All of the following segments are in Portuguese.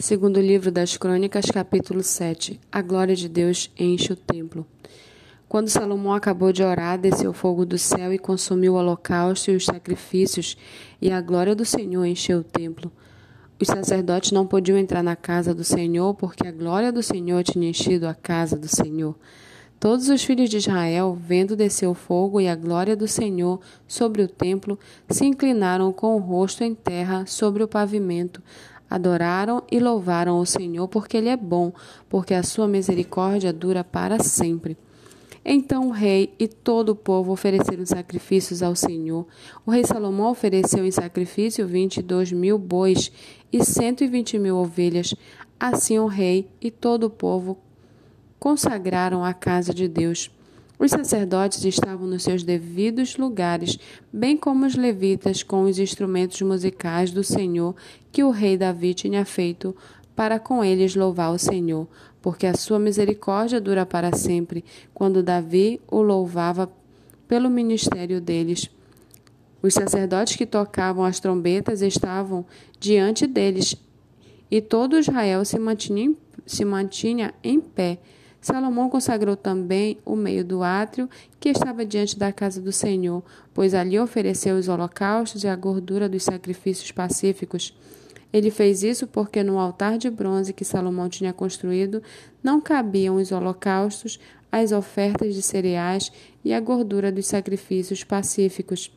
Segundo livro das Crônicas, capítulo 7. A glória de Deus enche o templo. Quando Salomão acabou de orar, desceu fogo do céu e consumiu o holocausto e os sacrifícios, e a glória do Senhor encheu o templo. Os sacerdotes não podiam entrar na casa do Senhor, porque a glória do Senhor tinha enchido a casa do Senhor. Todos os filhos de Israel, vendo descer o fogo e a glória do Senhor sobre o templo, se inclinaram com o rosto em terra sobre o pavimento, Adoraram e louvaram o Senhor, porque Ele é bom, porque a sua misericórdia dura para sempre. Então o rei e todo o povo ofereceram sacrifícios ao Senhor. O rei Salomão ofereceu em sacrifício vinte e dois mil bois e cento e vinte mil ovelhas. Assim o rei e todo o povo consagraram a casa de Deus. Os sacerdotes estavam nos seus devidos lugares, bem como os levitas com os instrumentos musicais do Senhor que o rei Davi tinha feito para com eles louvar o Senhor, porque a sua misericórdia dura para sempre, quando Davi o louvava pelo ministério deles. Os sacerdotes que tocavam as trombetas estavam diante deles, e todo Israel se mantinha, se mantinha em pé Salomão consagrou também o meio do átrio que estava diante da casa do Senhor, pois ali ofereceu os holocaustos e a gordura dos sacrifícios pacíficos. Ele fez isso porque no altar de bronze que Salomão tinha construído não cabiam os holocaustos, as ofertas de cereais e a gordura dos sacrifícios pacíficos.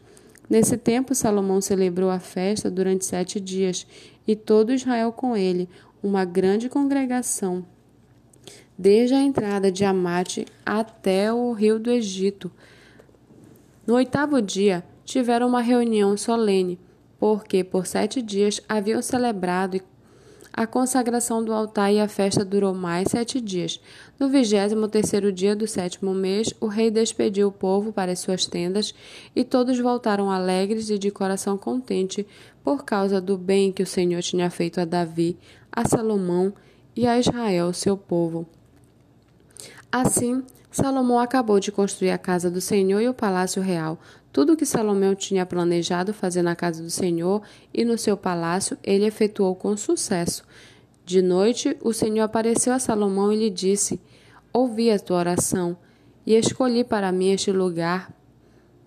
Nesse tempo, Salomão celebrou a festa durante sete dias, e todo Israel com ele, uma grande congregação desde a entrada de Amate até o rio do Egito. No oitavo dia, tiveram uma reunião solene, porque por sete dias haviam celebrado a consagração do altar e a festa durou mais sete dias. No vigésimo terceiro dia do sétimo mês, o rei despediu o povo para as suas tendas, e todos voltaram alegres e de coração contente por causa do bem que o Senhor tinha feito a Davi, a Salomão e a Israel, seu povo. Assim, Salomão acabou de construir a casa do Senhor e o palácio real. Tudo o que Salomão tinha planejado fazer na casa do Senhor e no seu palácio, ele efetuou com sucesso. De noite, o Senhor apareceu a Salomão e lhe disse: Ouvi a tua oração e escolhi para mim este lugar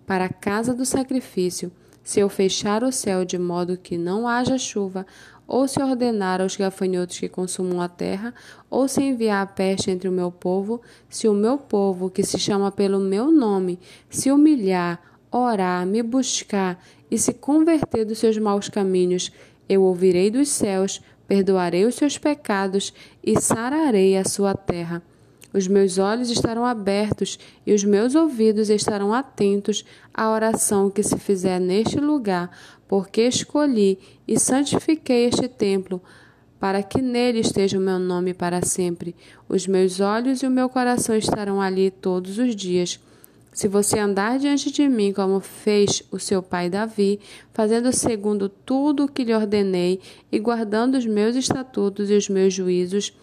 para a casa do sacrifício. Se eu fechar o céu de modo que não haja chuva, ou se ordenar aos gafanhotos que consumam a terra, ou se enviar a peste entre o meu povo, se o meu povo, que se chama pelo meu nome, se humilhar, orar, me buscar e se converter dos seus maus caminhos, eu ouvirei dos céus, perdoarei os seus pecados e sararei a sua terra. Os meus olhos estarão abertos e os meus ouvidos estarão atentos à oração que se fizer neste lugar, porque escolhi e santifiquei este templo, para que nele esteja o meu nome para sempre. Os meus olhos e o meu coração estarão ali todos os dias. Se você andar diante de mim como fez o seu pai Davi, fazendo segundo tudo o que lhe ordenei e guardando os meus estatutos e os meus juízos,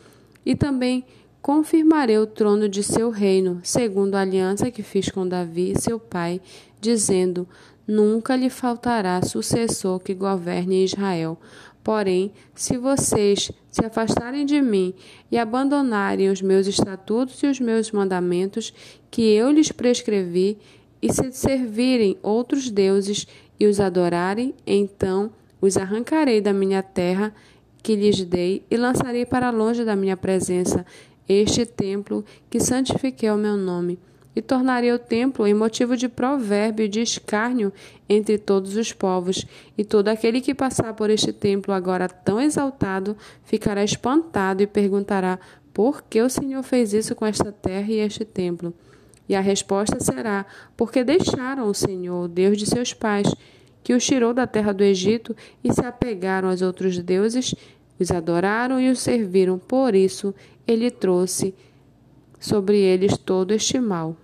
e também confirmarei o trono de seu reino, segundo a aliança que fiz com Davi, seu pai, dizendo: Nunca lhe faltará sucessor que governe Israel. Porém, se vocês se afastarem de mim e abandonarem os meus estatutos e os meus mandamentos que eu lhes prescrevi, e se servirem outros deuses e os adorarem, então os arrancarei da minha terra que lhes dei e lançarei para longe da minha presença este templo que santifiquei ao meu nome, e tornarei o templo em motivo de provérbio e de escárnio entre todos os povos, e todo aquele que passar por este templo agora tão exaltado ficará espantado e perguntará: por que o Senhor fez isso com esta terra e este templo? E a resposta será: porque deixaram o Senhor, Deus de seus pais, que os tirou da terra do Egito e se apegaram aos outros deuses os adoraram e os serviram, por isso ele trouxe sobre eles todo este mal.